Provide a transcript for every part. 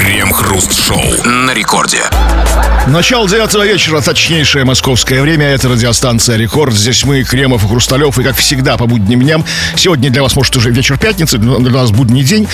Крем-хруст-шоу на рекорде. Начало девятого вечера, точнейшее московское время. Это радиостанция «Рекорд». Здесь мы, Кремов и Хрусталев. И, как всегда, по будним дням. Сегодня для вас, может, уже вечер пятницы, но для нас будний день.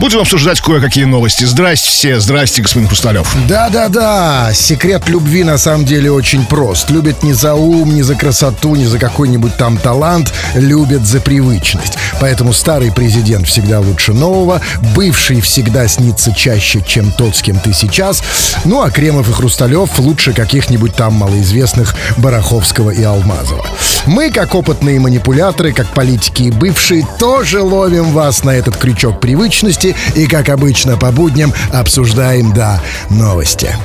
Будем обсуждать кое-какие новости. Здрасте все. Здрасте, господин Хрусталев. Да-да-да, секрет любви на самом деле очень прост. Любят не за ум, не за красоту, не за какой-нибудь там талант. Любят за привычность. Поэтому старый президент всегда лучше нового. Бывший всегда снится чаще, чем тот, с кем ты сейчас. Ну, а Кремов и Хрусталев лучше каких-нибудь там малоизвестных Бараховского и Алмазова. Мы, как опытные манипуляторы, как политики и бывшие, тоже ловим вас на этот крючок привычности и, как обычно, по будням обсуждаем, да, новости.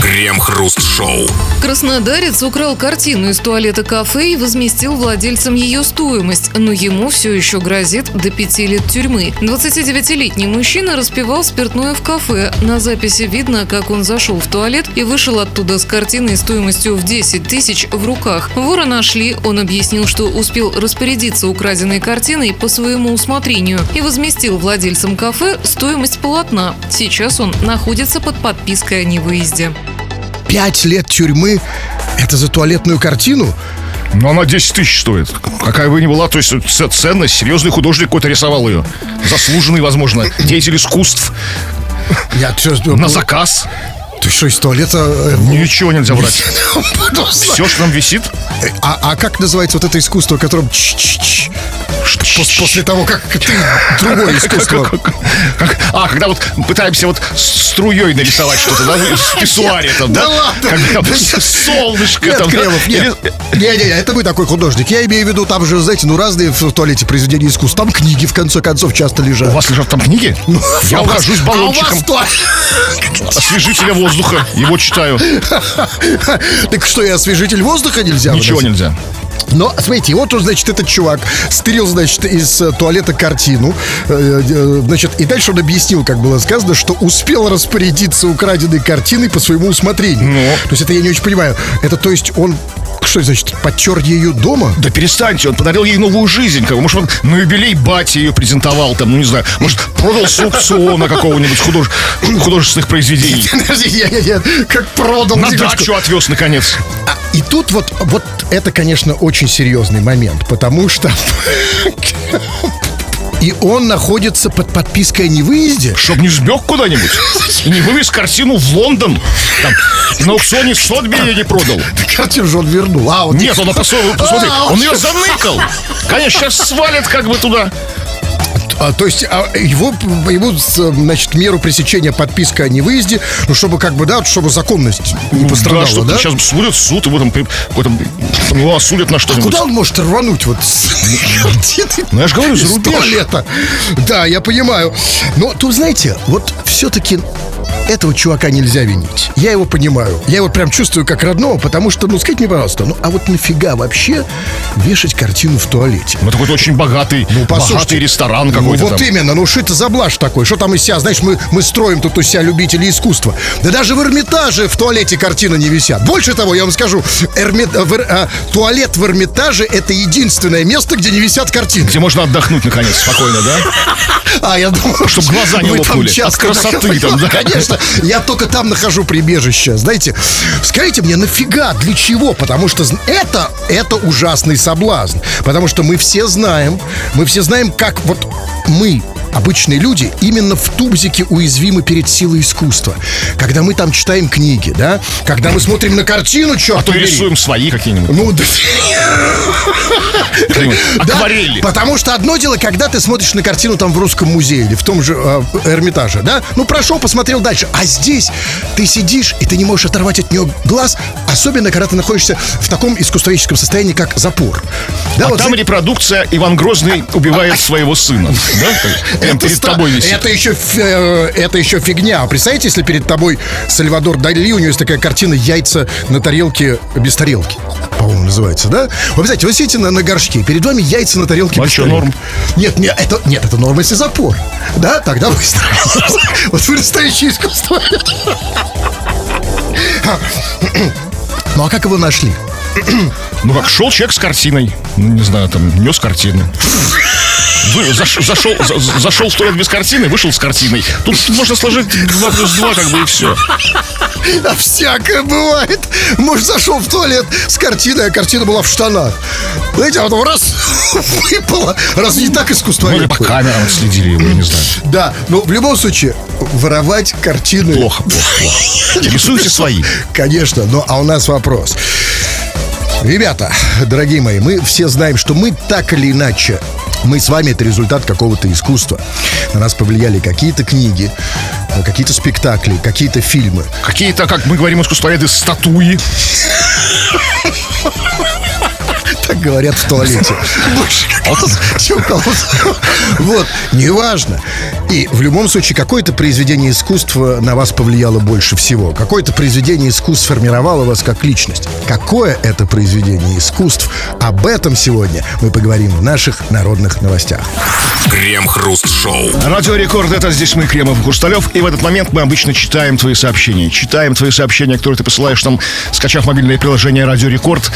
Крем-хруст-шоу. Краснодарец украл картину из туалета кафе и возместил владельцам ее стоимость, но ему все еще грозит до пяти лет тюрьмы. 29-летний мужчина распивал спиртное в кафе. На записи видно, как он зашел в туалет и вышел оттуда с картиной стоимостью в 10 тысяч в руках. Вора нашли, он объяснил, что успел распорядиться украденной картиной по своему усмотрению и возместил владельцам кафе стоимость полотна. Сейчас он находится под подпиской о невыезде. Пять лет тюрьмы — это за туалетную картину? Но она 10 тысяч стоит. Какая бы ни была, то есть ценность, серьезный художник какой-то рисовал ее. Заслуженный, возможно, деятель искусств. Я чё, На заказ. Ты что, из туалета... э, Ничего нельзя брать. Все, что там висит, А, а как называется вот это искусство, которым после того, как ты другое искусство. А, когда вот пытаемся вот струей нарисовать что-то, да, в писсуаре там, да? Да ладно. Солнышко Нет, там. нет. Или- Не-не-не, это вы такой художник. Я имею в виду, там же, знаете, ну разные в туалете произведения искусств. Там книги, в конце концов, часто лежат. У вас лежат там книги? Я А у вас- обхожусь а вас баллончиком освежителя воздуха. Его читаю. Так что, и освежитель воздуха нельзя? Ничего нельзя. Но, смотрите, вот он, значит, этот чувак стырил, значит, из э, туалета картину. Э, э, Значит, и дальше он объяснил, как было сказано, что успел распорядиться украденной картиной по своему усмотрению. Ну? То есть это я не очень понимаю. Это, то есть, он что, значит, подтер ее дома? Да перестаньте, он подарил ей новую жизнь. Как может, он на юбилей батя ее презентовал, там, ну не знаю, может, продал с аукциона какого-нибудь худож- художественных произведений. Я, я, я, как продал. На дачу отвез, наконец. А, И тут вот, вот это, конечно, очень серьезный момент, потому что... И он находится под подпиской о невыезде. Чтоб не сбег куда-нибудь и не вывез картину в Лондон. Там, на аукционе Сотби ее не продал. Картину же он вернул. А, вот Нет, он посмотри, посмотри, А, он ее заныкал. Конечно, сейчас свалит как бы туда. А, то есть а, его, ему, значит, меру пресечения подписка о невыезде, ну, чтобы как бы, да, чтобы законность не пострадала, что да? сейчас судят суд, его там, при- его там ну, осудят на А что-нибудь. куда он может рвануть вот Ну, я же говорю, за рубеж. Да, я понимаю. Но тут, знаете, вот все-таки этого чувака нельзя винить. Я его понимаю. Я его прям чувствую как родного, потому что, ну, скажите мне, пожалуйста, ну, а вот нафига вообще вешать картину в туалете? Ну, это какой-то очень богатый, богатый ресторан Ну какой-то вот там. именно, ну что это за блажь такой? Что там из себя, знаешь, мы, мы строим тут у себя любителей искусства. Да даже в Эрмитаже в туалете картины не висят. Больше того, я вам скажу, Эрмит- э, в а, туалет в Эрмитаже это единственное место, где не висят картины. Где можно отдохнуть, наконец, спокойно, да? А, я думал, Чтоб что глаза не лопнули от красоты там, да. Конечно, я только там нахожу прибежище. Знаете, скажите мне, нафига, для чего? Потому что это, это ужасный соблазн. Потому что мы все знаем, мы все знаем, как вот мы, обычные люди, именно в тубзике уязвимы перед силой искусства. Когда мы там читаем книги, да? Когда мы смотрим на картину, черт А то рисуем свои какие-нибудь. Ну, да. Акварели. потому что одно дело, когда ты смотришь на картину там в русском музее или в том же э, Эрмитаже, да? Ну, прошел, посмотрел дальше. А здесь ты сидишь, и ты не можешь оторвать от нее глаз, особенно, когда ты находишься в таком искусствоведческом состоянии, как запор. Да, А вот там репродукция Иван Грозный убивает своего сына. Да? Прям это перед ста- тобой висит. Это еще, ф- э, это еще фигня. А Представляете, если перед тобой Сальвадор Дали, у него есть такая картина «Яйца на тарелке без тарелки». По-моему, называется, да? Вы представляете, вы сидите на, на горшке, перед вами яйца на тарелке А тарелки. норм? Нет, нет, это, нет, это норма, если запор. Да, тогда вы Вот вы настоящее искусство. Ну, а как его нашли? Ну как, шел человек с картиной. Ну, не знаю, там, нес картины. Вы, заш- зашел, за- зашел в туалет без картины, вышел с картиной. Тут можно сложить 2 плюс 2, как бы и все. А всякое бывает. Муж зашел в туалет с картиной, а картина была в штанах. Знаете, а потом раз выпало. Разве не так искусство? Или по камерам следили его, я не знаю. Да, но в любом случае, воровать картины... Плохо, плохо, плохо. Рисуйте свои. Конечно, но а у нас вопрос. Ребята, дорогие мои, мы все знаем, что мы так или иначе мы с вами это результат какого-то искусства. На нас повлияли какие-то книги, какие-то спектакли, какие-то фильмы. Какие-то, как мы говорим, искусствоведы, статуи. Так говорят в туалете. Больше чем. Вот, неважно. И в любом случае, какое-то произведение искусства на вас повлияло больше всего. Какое-то произведение искусств сформировало вас как личность. Какое это произведение искусств? Об этом сегодня мы поговорим в наших народных новостях. Крем-хруст-шоу. Радио Рекорд, это здесь мы, Кремов Хрусталев. И в этот момент мы обычно читаем твои сообщения. Читаем твои сообщения, которые ты посылаешь нам, скачав мобильное приложение Радио Рекорд.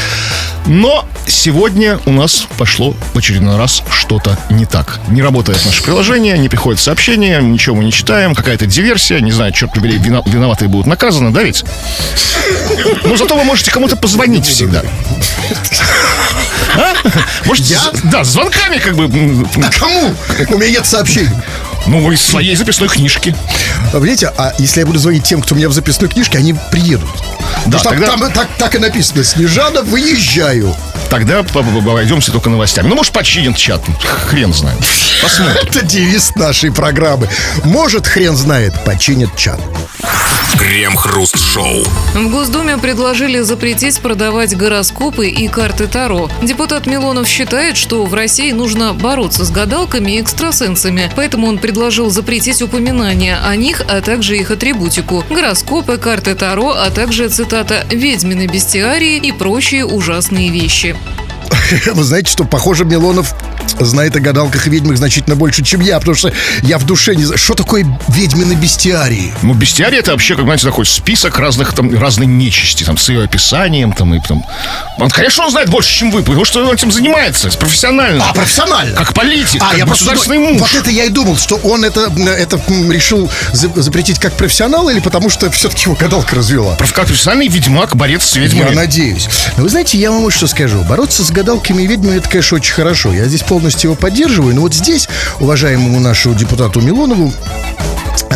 Но сегодня у нас пошло в очередной раз что-то не так. Не работает наше приложение, не приходят сообщения, ничего мы не читаем, какая-то диверсия, не знаю, черт побери, виноватые будут наказаны, да ведь? Но зато вы можете кому-то позвонить всегда. А? Можете, Я? да, с звонками как бы А кому? У меня нет сообщений. ну, из своей записной книжки. А Видите, а если я буду звонить тем, кто у меня в записной книжке, они приедут. Да, Потому тогда- там, там так, так и написано. Снежана, выезжаю. Тогда обойдемся только новостями. Ну, может, починят чат. Хрен знает. Посмотрим. Это девиз нашей программы. Может, хрен знает, починят чат. Крем-хруст-шоу. В Госдуме предложили запретить продавать гороскопы и карты Таро. Депутат Милонов считает, что в России нужно бороться с гадалками и экстрасенсами, поэтому он предложил запретить упоминания о них, а также их атрибутику. Гороскопы, карты Таро, а также, цитата, «ведьмины бестиарии и прочие ужасные вещи». Вы знаете, что, похоже, Милонов знает о гадалках и ведьмах значительно больше, чем я, потому что я в душе не знаю, что такое ведьмины бестиарии. Ну, бестиарий это вообще, как знаете, такой список разных там разной нечисти, там, с ее описанием, там, и там. Он, конечно, он знает больше, чем вы, потому что он этим занимается, профессионально. А, профессионально? Как политик, А, как я просто государственный думаю, муж. Вот это я и думал, что он это, это решил за- запретить как профессионал или потому что все-таки его гадалка развела? Как профессиональный ведьмак, борец с ведьмами. Я надеюсь. Но вы знаете, я вам вот что скажу. Бороться с гадалками и ведьмами, это, конечно, очень хорошо. Я здесь полностью его поддерживаю. Но вот здесь, уважаемому нашему депутату Милонову,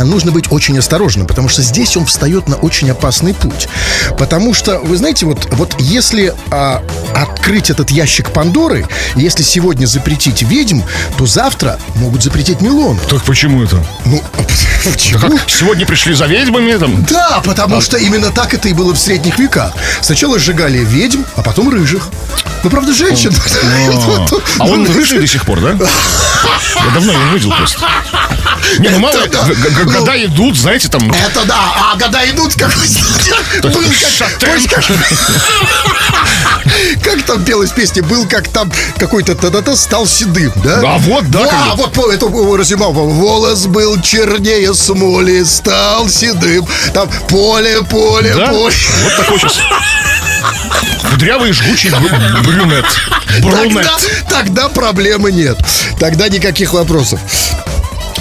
Нужно быть очень осторожным, потому что здесь он встает на очень опасный путь. Потому что, вы знаете, вот, вот если а, открыть этот ящик Пандоры, если сегодня запретить ведьм, то завтра могут запретить Милон. Так почему это? Ну, а почему? Да как, сегодня пришли за ведьмами, там, Да, потому что именно так это и было в средних веках. Сначала сжигали ведьм, а потом рыжих. Ну, правда, женщин. А он рыжий до сих пор, да? Я давно его не видел просто. Не, ну мало, да. г- г- Ну. года идут, знаете, там... Это да, а года идут какой-то. Был как-. Как там пелась песня? Был как там какой-то та-та-та стал седым, да? А вот, да, как бы. А вот по- это Разимов. Волос был чернее смоли, стал седым. Там поле, поле, поле. Вот такой сейчас кудрявый жгучий брю- брюнет. Тогда, Брюнет. тогда проблемы нет. Тогда никаких вопросов.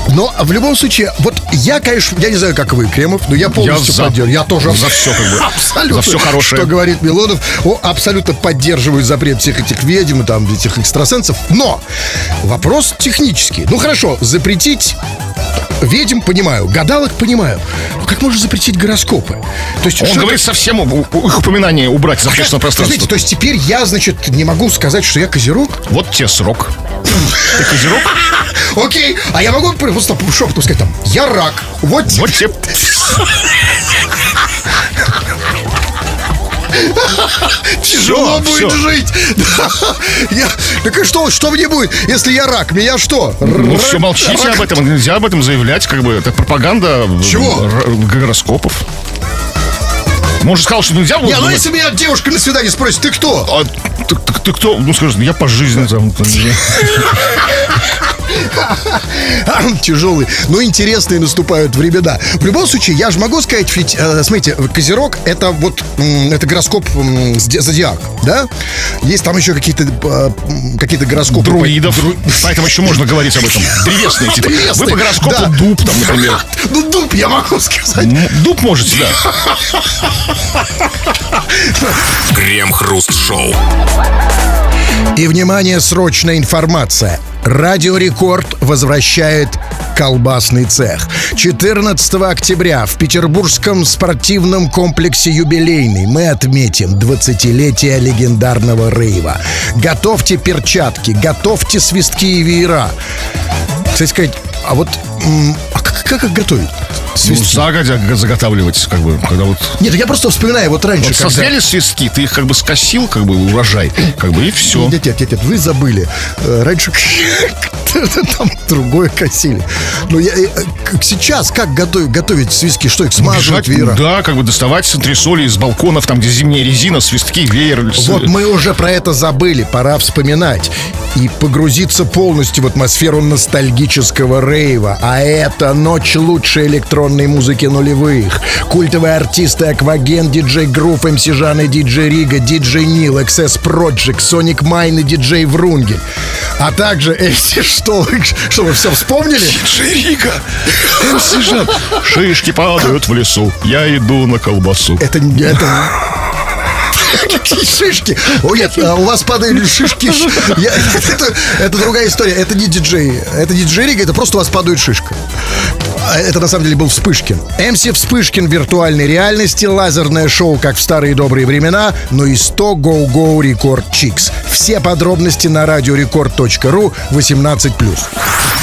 Но в любом случае, вот я, конечно, я не знаю, как вы, Кремов, но я полностью за. поддерживаю. Я тоже За всё, как бы. абсолютно. За всё хорошее. Что говорит Милонов, о, абсолютно поддерживаю запрет всех этих ведьм и там этих экстрасенсов. Но вопрос технический. Ну хорошо, запретить ведьм понимаю, гадалок понимаю. Но как можно запретить гороскопы? То есть Он говорит совсем у- у- их упоминание убрать из общественного Знаете, пространства. то есть теперь я, значит, не могу сказать, что я козерог? Вот тебе срок. Ты козерог? Окей, а я могу просто шепотом сказать там, я рак. Вот, Вот тебе... тяжело всё, будет всё. жить. Да. Я, так и что, что мне будет, если я рак? Меня что? Ну все, молчите рак? об этом. Нельзя об этом заявлять. Как бы это пропаганда Чего? р- гороскопов. Может, сказал, что нельзя было Не, ну если меня девушка на свидание спросит, ты кто? А ты, ты- ты кто? Ну, скажи, я по жизни там. Тяжелые, но интересные наступают времена. В любом случае, я же могу сказать, ведь, э, смотрите, Козерог это вот это гороскоп зодиак, да? Есть там еще какие-то э, какие-то гороскопы. Друидов. Поэтому еще можно говорить об этом. Древесные типа. Вы по гороскопу дуб там, например. Ну, дуб, я могу сказать. Дуб можете, да. Крем-хруст-шоу. И, внимание, срочная информация. Радио Рекорд возвращает колбасный цех. 14 октября в Петербургском спортивном комплексе «Юбилейный» мы отметим 20-летие легендарного рейва. Готовьте перчатки, готовьте свистки и веера. Кстати сказать, а вот а как, как их готовить? Ну, Свистки. загодя заготавливать, как бы, когда вот Нет, я просто вспоминаю, вот раньше, Вот когда- созрели свистки, ты их как бы скосил, как бы урожай, как бы и все. Нет, нет, нет, нет, вы забыли. Э, Раньше там другое косили. Но я, сейчас как готовить, готовить свистки? Что их смазывать, веера? да, как бы доставать с антресоли из балконов, там, где зимняя резина, свистки, веер. Вот мы уже про это забыли, пора вспоминать и погрузиться полностью в атмосферу ностальгического рейва. А это ночь лучшей электронной музыки нулевых. Культовые артисты Aquagen, диджей Грув, MC Жан и диджей Рига, диджей Нил, XS Project, Sonic Mine и диджей Врунгель. А также эти что, что вы все вспомнили? Ширига! MC Жан. Шишки падают в лесу, я иду на колбасу. Это, не- это... Какие шишки? О, нет, а у вас падают шишки. Я- это, это другая история. Это не диджей. Это не диджей Рига, это просто у вас падает шишка. Это на самом деле был Вспышкин. МС Вспышкин в виртуальной реальности, лазерное шоу, как в старые добрые времена, но и 100 Go-Go Record Chicks. Все подробности на радиорекорд.ру 18+.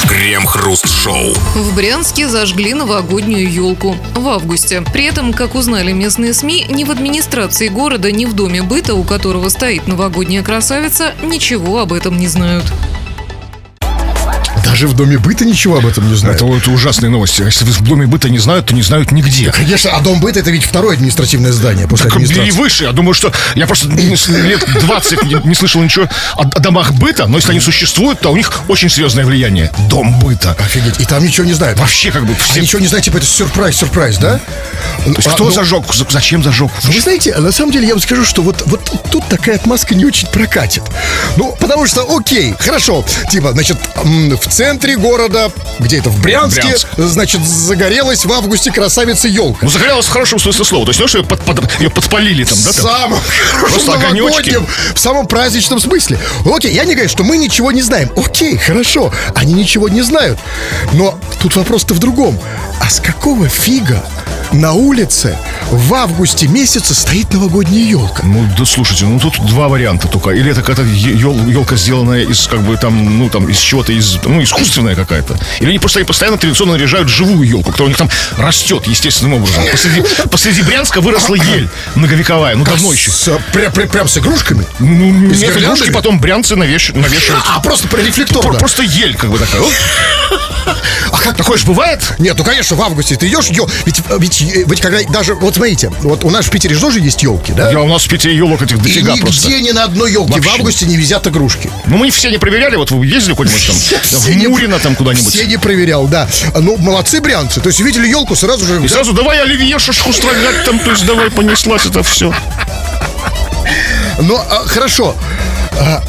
Крем-хруст-шоу. В Брянске зажгли новогоднюю елку в августе. При этом, как узнали местные СМИ, ни в администрации города, ни в доме быта, у которого стоит новогодняя красавица, ничего об этом не знают. Даже в доме быта ничего об этом не знают. Это вот ужасные новости. Если вы в доме быта не знают, то не знают нигде. Конечно, а дом быта это ведь второе административное здание после Так, администрации. выше. Я думаю, что я просто лет 20 не, не слышал ничего о, о домах быта, но если они существуют, то у них очень серьезное влияние. Дом быта. Офигеть. И там ничего не знают. Вообще как бы А все... ничего не знают, типа это сюрприз, сюрприз, да? То есть А, кто ну, зажег? За- Зачем зажег? ну, Вы знаете, на самом деле я вам скажу, что вот, вот тут такая отмазка не очень прокатит. Ну, потому что, окей, хорошо, типа, значит, в центре города, где это, в Брянске, Брянск. значит, загорелась в августе красавица елка. Ну, загорелась в хорошем смысле слова. То есть, то, что ее, под- под- ее подпалили там, да? В Там? Просто огонечки. новогоднем, в самом праздничном смысле. Окей, я не говорю, что мы ничего не знаем. Окей, хорошо, они ничего не знают. Но тут вопрос-то в другом. А с какого фига на улице в августе месяце стоит новогодняя елка? Ну, да слушайте, ну тут два варианта только. Или это какая-то елка, сделанная из, как бы, там, ну, там, из чего-то, из, ну, искусственная какая-то. Или они просто они постоянно традиционно наряжают живую елку, которая у них там растет естественным образом. Посреди, посреди Брянска выросла ель многовековая, ну, давно еще. С, прям, прям, прям с игрушками? Ну, Из нет, гирляндами? игрушки потом брянцы навеш- навешивают. А, просто про рефлекторно. Про- Просто ель, как бы такая. А как Такое же бывает? Нет, ну конечно, в августе ты идешь, ё- ведь, ведь, ведь когда даже, вот смотрите, вот у нас в Питере же тоже есть елки, да? Я, у нас в Питере елок этих И дофига нигде просто. ни на одной елке в августе не висят игрушки. Ну, мы все не проверяли, вот вы ездили куда-нибудь там, в не- Мурино там куда-нибудь. Все не проверял, да. Ну, молодцы брянцы. То есть увидели елку, сразу же... И сразу давай оливье шашку строгать там, то есть давай понеслась это все. Ну, а, хорошо. А,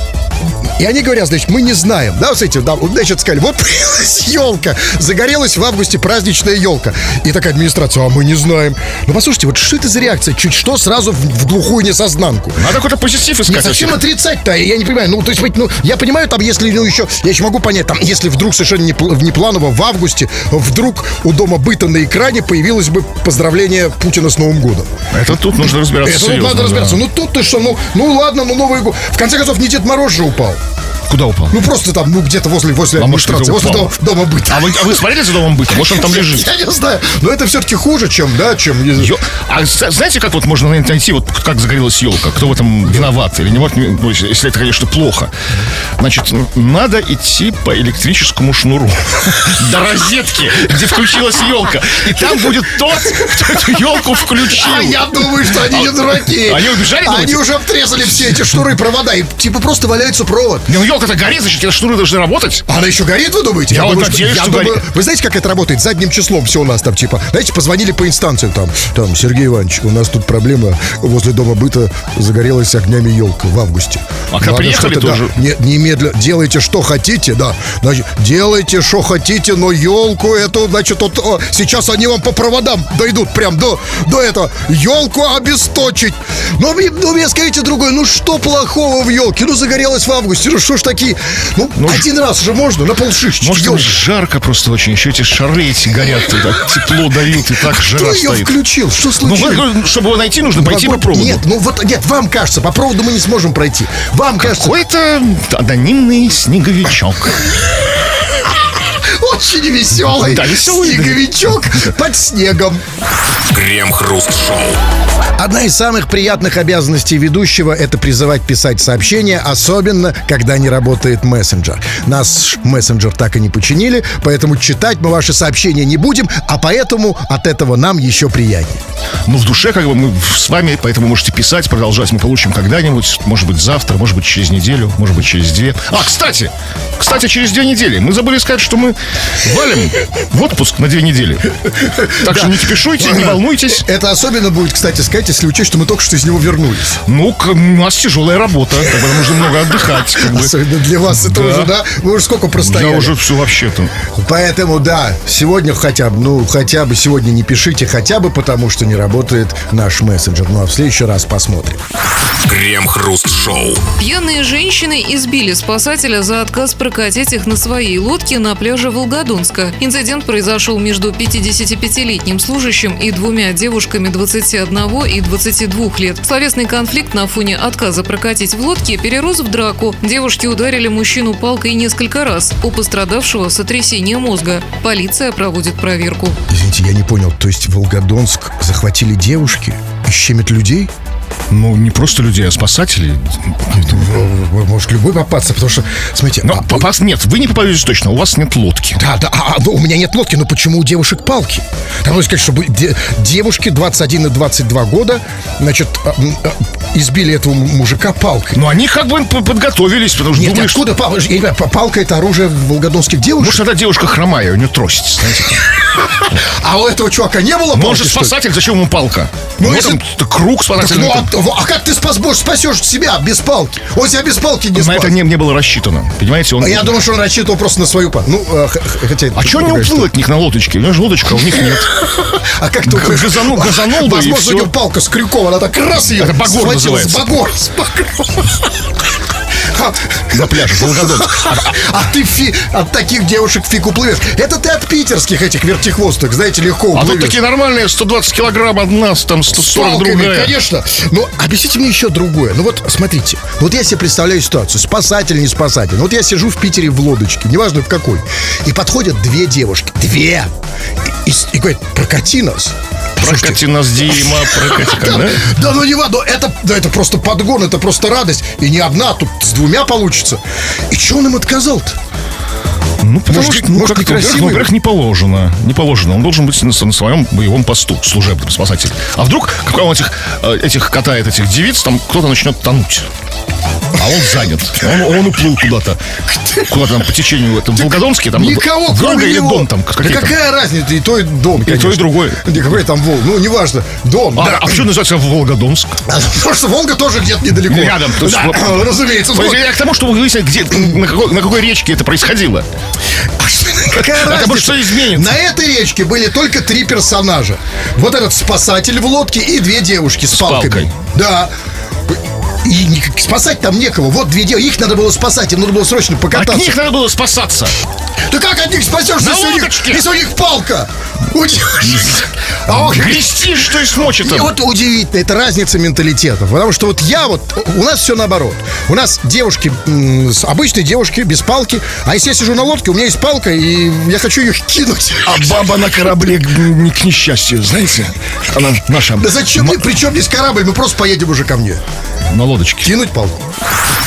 и они говорят, значит, мы не знаем, да, вот смотрите, да, значит, сказали, вот появилась елка, загорелась в августе праздничная елка. И такая администрация, а мы не знаем. Ну, послушайте, вот что это за реакция? Чуть что сразу в, в глухую несознанку. Надо какой-то позитив Нет, искать. зачем вообще. отрицать-то? Я не понимаю. Ну, то есть, ну, я понимаю, там, если, ну, еще, я еще могу понять, там, если вдруг совершенно не, пл- внепланово в августе вдруг у дома быта на экране появилось бы поздравление Путина с Новым годом. Это тут нужно разбираться Это серьезно, надо да. разбираться. Ну, тут ты что, ну, ну, ладно, ну, Новый год. В конце концов, не Дед Мороз же упал. Thank you. Куда упал? Ну, просто там, ну, где-то возле, возле А может, администрации, возле дома, дома быта. А вы, а вы смотрели за домом быта? Может, он там лежит? Я не знаю. Но это все-таки хуже, чем, да, чем... Ё- А знаете, как вот можно найти, вот как загорелась елка? Кто в этом виноват? Или не вот, ну, если это, конечно, плохо. Значит, надо идти по электрическому шнуру до розетки, где включилась елка. И там будет тот, кто эту елку включил. А я думаю, что они не дураки. они убежали, Они уже обтрезали все эти шнуры, провода, и типа просто валяется провод. Не, ну елка елка-то горит, значит, эти шнуры должны работать. Она еще горит, вы думаете? Я вот думаю, надеюсь, я что думаю, горит. Вы знаете, как это работает? Задним числом все у нас там, типа, знаете, позвонили по инстанциям там, там, Сергей Иванович, у нас тут проблема возле дома быта загорелась огнями елка в августе. А когда приехали что-то, да, тоже? не- немедленно, делайте, что хотите, да, значит, делайте, что хотите, но елку эту, значит, вот, о, сейчас они вам по проводам дойдут прям до, до этого, елку обесточить. Но вы, ну, мне скажите другое, ну, что плохого в елке? Ну, загорелась в августе, ну, что ж такие, ну, один раз же можно, на полшишечки. Может, ёлка. жарко просто очень. Еще эти шары эти горят, так тепло дают, и так жара Кто ее стоит. включил? Что Ну, случилось? вы- чтобы его найти, нужно пойти по проводу. Нет, ну вот нет, вам кажется, по проводу мы не сможем пройти. Вам кажется, Какой-то анонимный снеговичок. Очень веселый Да, веселый. снеговичок под снегом. Крем-хруст-шоу. Одна из самых приятных обязанностей ведущего – это призывать писать сообщения, особенно, когда не работает мессенджер. Наш мессенджер так и не починили, поэтому читать мы ваши сообщения не будем, а поэтому от этого нам еще приятнее. Ну, в душе как бы мы с вами, поэтому можете писать, продолжать. Мы получим когда-нибудь, может быть, завтра, может быть, через неделю, может быть, через две. А, кстати, кстати, через две недели. Мы забыли сказать, что мы валим в отпуск на две недели. Так что не кипишуйте, не волнуйтесь. Это особенно будет, кстати, сказать, если учесть, что мы только что из него вернулись. Ну, у нас тяжелая работа, бы нужно много отдыхать. Как бы. Особенно для вас это Да. уже, да? Вы уже сколько простояли? Я уже все вообще-то. Поэтому, да, сегодня хотя бы, ну, хотя бы сегодня не пишите, хотя бы потому, что не работает наш мессенджер. Ну, а в следующий раз посмотрим. Крем-хруст-шоу. Пьяные женщины избили спасателя за отказ прокатить их на своей лодке на пляже Волгодонска. Инцидент произошел между 55-летним служащим и двумя девушками 21 и 22 лет. Словесный конфликт на фоне отказа прокатить в лодке перерос в драку. Девушки ударили мужчину палкой несколько раз. У пострадавшего сотрясение мозга. Полиция проводит проверку. Извините, я не понял, то есть Волгодонск захватили девушки и щемят людей? Ну, не просто людей, а спасателей. Может любой попасться, потому что, смотрите, Но а, попасть нет, вы не попадете точно, у вас нет лодки. Да, да, а, а, у меня нет лодки, но почему у девушек палки? Там нужно сказать, де- девушки 21 и 22 года, значит, а, а, избили этого мужика палкой. Но они как бы подготовились, потому что Нет, думали, что... откуда палка? Я не понимаю, па- палка это оружие волгодонских девушек? Может, тогда девушка хромая, у нее трость, знаете. А у этого чувака не было палки, Может, что спасатель, зачем ему палка? Ну, если- круг спасательный. ну, а, а как ты спас, спасешь себя без палки? Он себя без палки не На спас. это не, не было рассчитано. Понимаете, он... А Я думаю, что он рассчитывал просто на свою палку. Ну, э, хотя... А что не уплыл от них на лодочке? У него же лодочка, а у них нет. А как ты газанул- газанул Возможно, у него палка с крюком, она так раз ее Это называется. С багор, с багор. На пляже, Волгодонск. А, а ты фи, от таких девушек фиг уплывешь. Это ты от питерских этих вертихвосток, знаете, легко А уплывешь. тут такие нормальные 120 килограмм одна, там С 140 палками, другая. конечно. Но объясните мне еще другое. Ну вот, смотрите. Вот я себе представляю ситуацию. Спасатель, не спасатель. Вот я сижу в Питере в лодочке, неважно в какой. И подходят две девушки. Две. И, и и говорят, прокати нас. Прокати нас, Дима, прокати. да? Да, ну не важно, это, да, это просто подгон, это просто радость. И не одна, тут с двумя получится. И что он им отказал-то? Ну, потому Может, что, ну, может, как некрасивый? ну, во-первых, не положено. Не положено. Он должен быть на, на своем боевом посту, служебным спасатель. А вдруг, когда он этих, э, этих катает, этих девиц, там кто-то начнет тонуть. А он занят. Он, он уплыл куда-то. Куда-то там по течению в этом Волгодонске. Там Никого, Волга кроме или него. Дон там. Да какие там. какая разница, и то, и Дон, то, и конечно. другой. Да какой там Волг, ну, неважно. Дон, А, да. а почему называется Волгодонск? Потому что Волга тоже где-то недалеко. Рядом, то есть Да, разумеется. То есть Я к тому, чтобы выяснить, где, на, какой, на какой речке это происходило. Какая разница? может что изменится. На этой речке были только три персонажа. Вот этот спасатель в лодке и две девушки с, палками. палкой. Да. И спасать там некого. Вот две девушки. Их надо было спасать. Им нужно было срочно От покататься. них надо было спасаться. Да как от них спасешься, если у, них, если у них палка? А Грести, что есть мочи И вот удивительно, это разница менталитетов. Потому что вот я вот, у нас все наоборот. У нас девушки, обычные девушки без палки. А если я сижу на лодке, у меня есть палка, и я хочу ее кинуть. А баба на корабле к- не к несчастью, знаете? Она наша Да зачем мне, при чем здесь корабль? Мы просто поедем уже ко мне. на лодочке. Лодочке. Кинуть палку.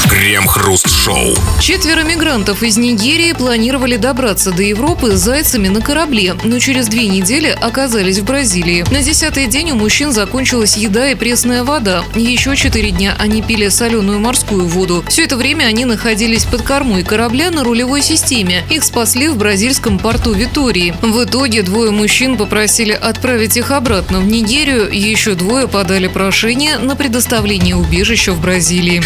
Крем-хруст-шоу. Четверо мигрантов из Нигерии планировали добраться до Европы зайцами на корабле, но через две недели оказались в Бразилии. На десятый день у мужчин закончилась еда и пресная вода. Еще четыре дня они пили соленую морскую воду. Все это время они находились под кормой корабля на рулевой системе. Их спасли в бразильском порту Витории. В итоге двое мужчин попросили отправить их обратно в Нигерию. Еще двое подали прошение на предоставление убежища в Бразилии.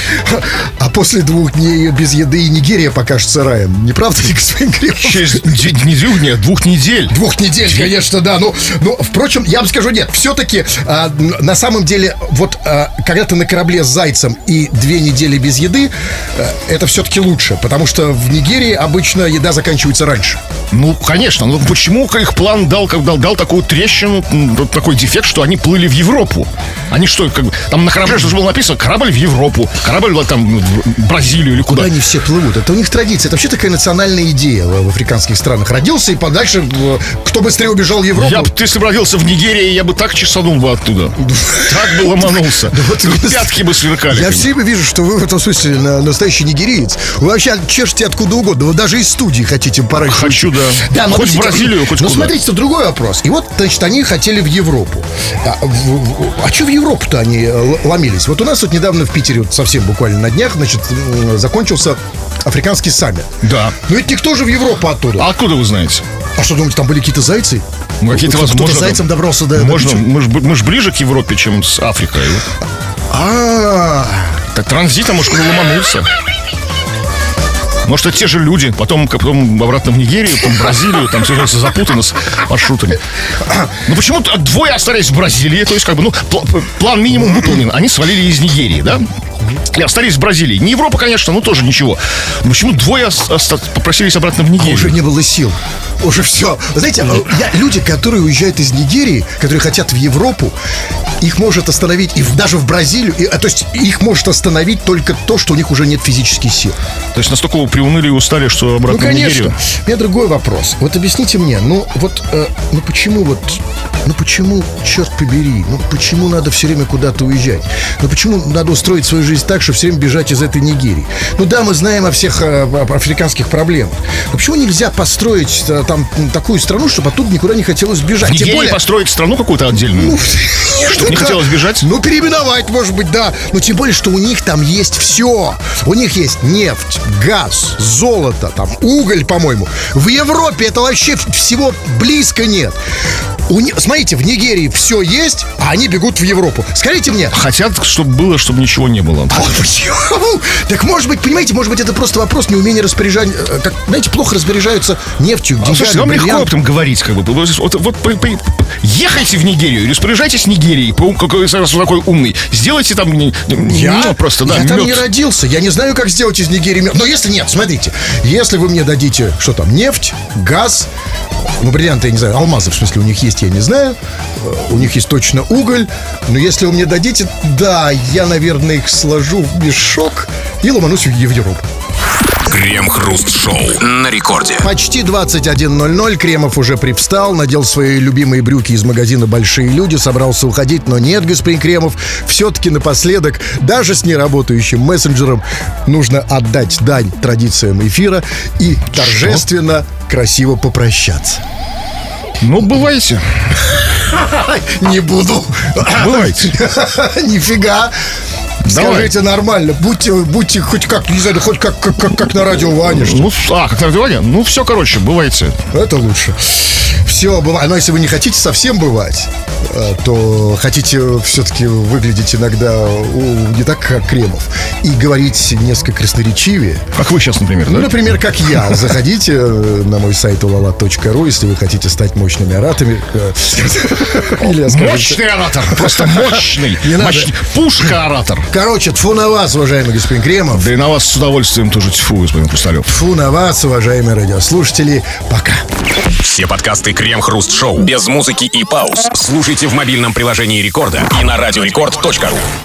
А после двух дней без еды и Нигерия покажется раем. Не правда ли, господин Кремов? Через д- не двух дней, а двух недель. Двух недель, конечно, да. Ну, ну, впрочем, я вам скажу, нет, все-таки на самом деле, вот а, когда ты на корабле с зайцем и две недели без еды, а, это все-таки лучше, потому что в Нигерии обычно еда заканчивается раньше. Ну, конечно. Ну, почему их план дал, как дал, дал такую трещину, такой дефект, что они плыли в Европу? Они что, как бы, там на корабле же было написано, корабль в Европу, корабль там в Бразилию или куда? Куда они все плывут? Это у них традиция. Это вообще такая национальная идея в, африканских странах. Родился и подальше, кто быстрее убежал в Европу. Я бы, если бы родился в Нигерии, я бы так чесанул бы оттуда. Так бы ломанулся. Пятки бы сверкали. Я все время вижу, что вы в этом смысле на- настоящий нигериец. Вы вообще чешете откуда угодно. Вы даже из студии хотите пораньше. Хочу, да. Да, но Хоть в Бразилию, хоть Ну, смотрите, тут другой вопрос. И вот, значит, они хотели в Европу. А, в- в- а что в Европу-то они э, ломились? Вот у нас вот недавно в Питере, вот совсем буквально на днях, значит, м, закончился африканский саммит. Да. Но ведь никто же в Европу оттуда. А откуда вы знаете? А что, думаете, там были какие-то зайцы? Ну, какие-то Кто-то возможно, зайцем добрался до... до Можно, Пичи. мы же мы ж ближе к Европе, чем с Африкой. А, Так транзитом, может, он ломанулся. Может, это те же люди, потом, потом обратно в Нигерию, потом в Бразилию, там все запутано с маршрутами. Ну почему т- двое остались в Бразилии, то есть как бы, ну, пл- план минимум выполнен, они свалили из Нигерии, да? И остались в Бразилии. Не Европа, конечно, но тоже ничего. Но почему двое попросились обратно в а Нигерию? уже не было сил. Уже все. Вы знаете, э, я, люди, которые уезжают из Нигерии, которые хотят в Европу, их может остановить и в- даже в Бразилию, и, а, то есть их может остановить только то, что у них уже нет физических сил. То есть настолько вы приуныли и устали, что Ну, обратно в конечно. Нигерию? У меня другой вопрос. Вот объясните мне, ну вот, э, ну почему вот, ну почему, черт побери, ну почему надо все время куда-то уезжать? Ну почему надо устроить свою жизнь так, что все время бежать из этой Нигерии? Ну да, мы знаем о всех э, африканских проблемах. Но почему нельзя построить э, там такую страну, чтобы оттуда никуда не хотелось бежать? В Нигерии построить страну какую-то отдельную? Чтоб не да. хотелось бежать? Ну, переименовать, может быть, да. Но тем более, что у них там есть все. У них есть нефть, газ, золото, там, уголь, по-моему. В Европе это вообще всего близко нет. У ни- Смотрите, в Нигерии все есть, а они бегут в Европу. Скажите мне, Хотят, чтобы было, чтобы ничего не было. А почему? Так может быть, понимаете, может быть, это просто вопрос неумения распоряжания. э, Как, знаете, плохо распоряжаются нефтью, А, деньгами, Слушайте, вам легко об этом говорить, как бы. Вот, вот- по- по- ехайте в Нигерию, распоряжайтесь Нигерией, по- какой раз вы такой умный. Сделайте там Я? ну, просто, да, я там мед. не родился. Я не знаю, как сделать из Нигерии мед. Но если нет, смотрите. Если вы мне дадите, что там, нефть, газ, ну, бриллианты, я не знаю, алмазы, в смысле, у них есть, я не знаю. Э, У них есть точно уголь. Но если вы мне дадите, да, я, наверное, их сложу в мешок и ломанусь в Европу. Крем-хруст-шоу. На рекорде. Почти 21.00. Кремов уже привстал, надел свои любимые брюки из магазина «Большие люди», собрался уходить, но нет, господин Кремов. Все-таки напоследок, даже с неработающим мессенджером, нужно отдать дань традициям эфира и торжественно, красиво попрощаться. Ну, бывайте. Не буду. Бывайте. Нифига. Давай. Скажите нормально, будьте, будьте хоть как, не знаю, хоть как, как, как, как на радио Ваня, что. Ну, а, как на радио? Ну, все, короче, бывайте. Это лучше. Все бывает. Но если вы не хотите совсем бывать, э, то хотите все-таки выглядеть иногда не так, как Кремов, и говорить несколько красноречивее. Как вы сейчас, например, Ну, да? например, как я. Заходите э, на мой сайт ulala.ru, если вы хотите стать мощными оратами. э, Мощный оратор, просто. Мощный. Пушка-оратор. Короче, тфу на вас, уважаемый господин Кремов. Да и на вас с удовольствием тоже тьфу, господин Хрусталев. Тфу на вас, уважаемые радиослушатели. Пока. Все подкасты Крем-хруст-шоу без музыки и пауз. Слушайте в мобильном приложении Рекорда и на радиорекорд.ру.